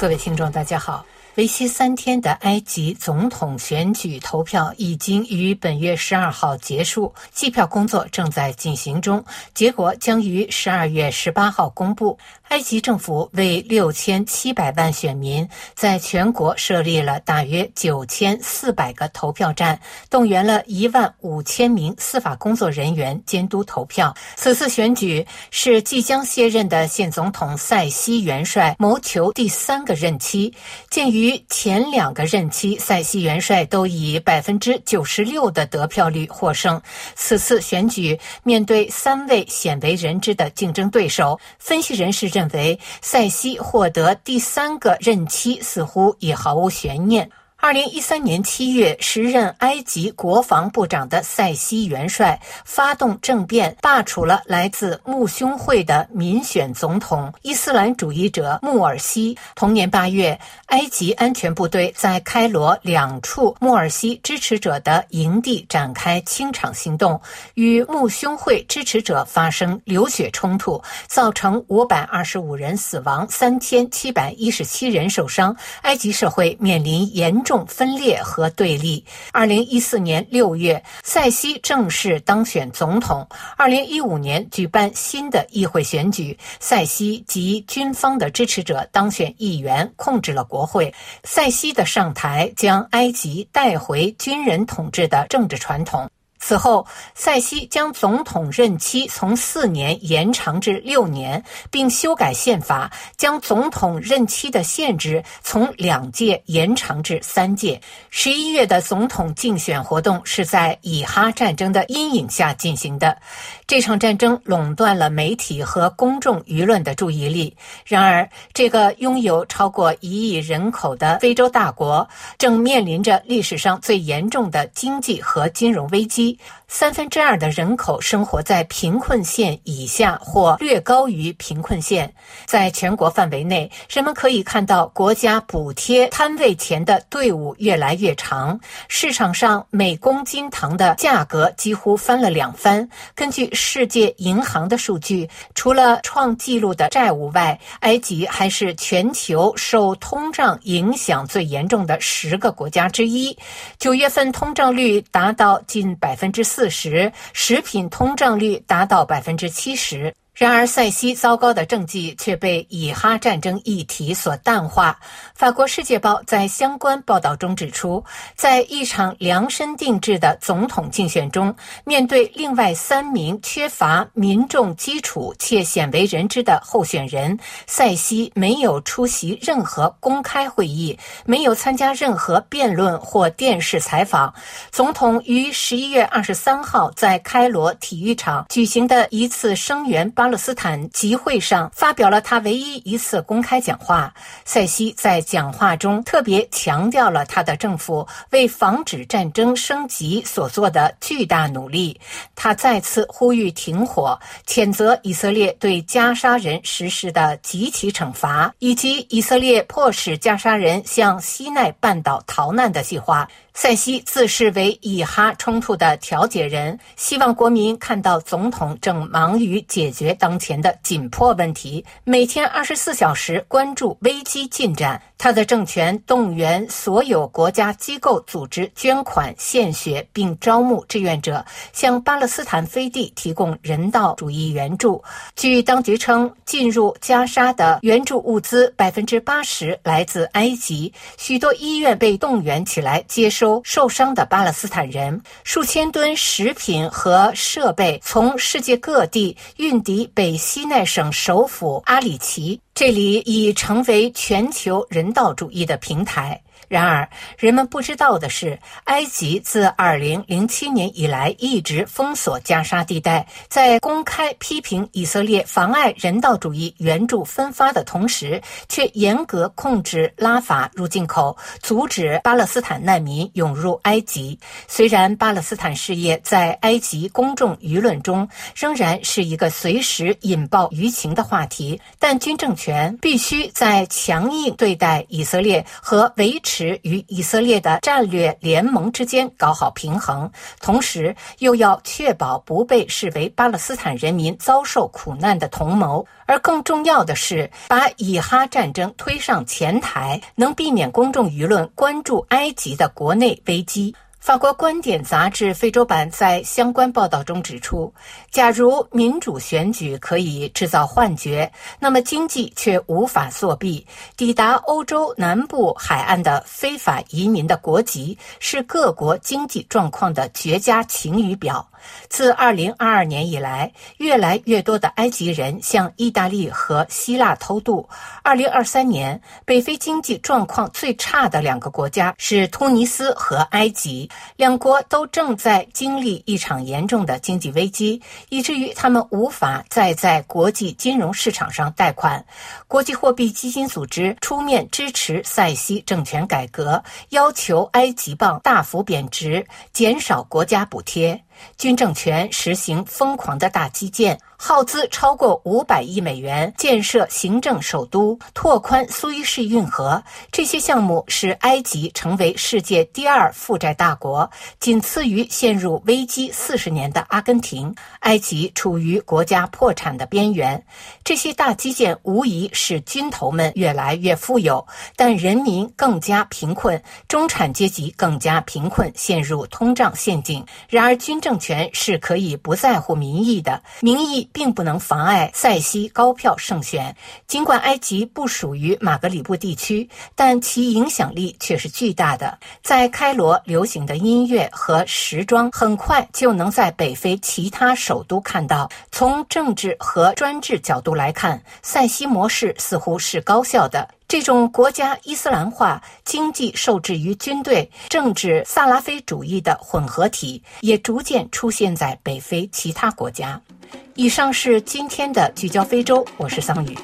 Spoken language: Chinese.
各位听众，大家好。为期三天的埃及总统选举投票已经于本月十二号结束，计票工作正在进行中，结果将于十二月十八号公布。埃及政府为六千七百万选民在全国设立了大约九千四百个投票站，动员了一万五千名司法工作人员监督投票。此次选举是即将卸任的现总统塞西元帅谋求第三个任期。鉴于于前两个任期塞西元帅都以百分之九十六的得票率获胜，此次选举面对三位鲜为人知的竞争对手，分析人士。认为塞西获得第三个任期似乎已毫无悬念。二零一三年七月，时任埃及国防部长的塞西元帅发动政变，罢黜了来自穆兄会的民选总统伊斯兰主义者穆尔西。同年八月，埃及安全部队在开罗两处穆尔西支持者的营地展开清场行动，与穆兄会支持者发生流血冲突，造成五百二十五人死亡，三千七百一十七人受伤。埃及社会面临严重。重分裂和对立。二零一四年六月，塞西正式当选总统。二零一五年举办新的议会选举，塞西及军方的支持者当选议员，控制了国会。塞西的上台将埃及带回军人统治的政治传统。此后，塞西将总统任期从四年延长至六年，并修改宪法，将总统任期的限制从两届延长至三届。十一月的总统竞选活动是在以哈战争的阴影下进行的。这场战争垄断了媒体和公众舆论的注意力。然而，这个拥有超过一亿人口的非洲大国正面临着历史上最严重的经济和金融危机。三分之二的人口生活在贫困线以下或略高于贫困线。在全国范围内，人们可以看到国家补贴摊位前的队伍越来越长。市场上每公斤糖的价格几乎翻了两番。根据世界银行的数据，除了创纪录的债务外，埃及还是全球受通胀影响最严重的十个国家之一。九月份通胀率达到近百分之四。四十，食品通胀率达到百分之七十。然而，塞西糟糕的政绩却被以哈战争议题所淡化。法国《世界报》在相关报道中指出，在一场量身定制的总统竞选中，面对另外三名缺乏民众基础且鲜为人知的候选人，塞西没有出席任何公开会议，没有参加任何辩论或电视采访。总统于十一月二十三号在开罗体育场举行的一次声援巴。勒斯坦集会上发表了他唯一一次公开讲话。塞西在讲话中特别强调了他的政府为防止战争升级所做的巨大努力。他再次呼吁停火，谴责以色列对加沙人实施的极其惩罚，以及以色列迫使加沙人向西奈半岛逃难的计划。塞西自视为以哈冲突的调解人，希望国民看到总统正忙于解决当前的紧迫问题，每天二十四小时关注危机进展。他的政权动员所有国家机构组织捐款献血，并招募志愿者向巴勒斯坦飞地提供人道主义援助。据当局称，进入加沙的援助物资百分之八十来自埃及，许多医院被动员起来接受收受伤的巴勒斯坦人。数千吨食品和设备从世界各地运抵北西奈省首府阿里奇。这里已成为全球人道主义的平台。然而，人们不知道的是，埃及自2007年以来一直封锁加沙地带，在公开批评以色列妨碍人道主义援助分发的同时，却严格控制拉法入境口，阻止巴勒斯坦难民涌入埃及。虽然巴勒斯坦事业在埃及公众舆论中仍然是一个随时引爆舆情的话题，但军政权必须在强硬对待以色列和维持。与以色列的战略联盟之间搞好平衡，同时又要确保不被视为巴勒斯坦人民遭受苦难的同谋。而更重要的是，把以哈战争推上前台，能避免公众舆论关注埃及的国内危机。法国观点杂志非洲版在相关报道中指出，假如民主选举可以制造幻觉，那么经济却无法作弊。抵达欧洲南部海岸的非法移民的国籍是各国经济状况的绝佳晴雨表。自2022年以来，越来越多的埃及人向意大利和希腊偷渡。2023年，北非经济状况最差的两个国家是突尼斯和埃及，两国都正在经历一场严重的经济危机，以至于他们无法再在国际金融市场上贷款。国际货币基金组织出面支持塞西政权改革，要求埃及镑大幅贬值，减少国家补贴。军政权实行疯狂的大基建。耗资超过五百亿美元建设行政首都、拓宽苏伊士运河，这些项目使埃及成为世界第二负债大国，仅次于陷入危机四十年的阿根廷。埃及处于国家破产的边缘。这些大基建无疑使军头们越来越富有，但人民更加贫困，中产阶级更加贫困，陷入通胀陷阱。然而，军政权是可以不在乎民意的，民意。并不能妨碍塞西高票胜选。尽管埃及不属于马格里布地区，但其影响力却是巨大的。在开罗流行的音乐和时装，很快就能在北非其他首都看到。从政治和专制角度来看，塞西模式似乎是高效的。这种国家伊斯兰化、经济受制于军队、政治萨拉菲主义的混合体，也逐渐出现在北非其他国家。以上是今天的聚焦非洲，我是桑宇。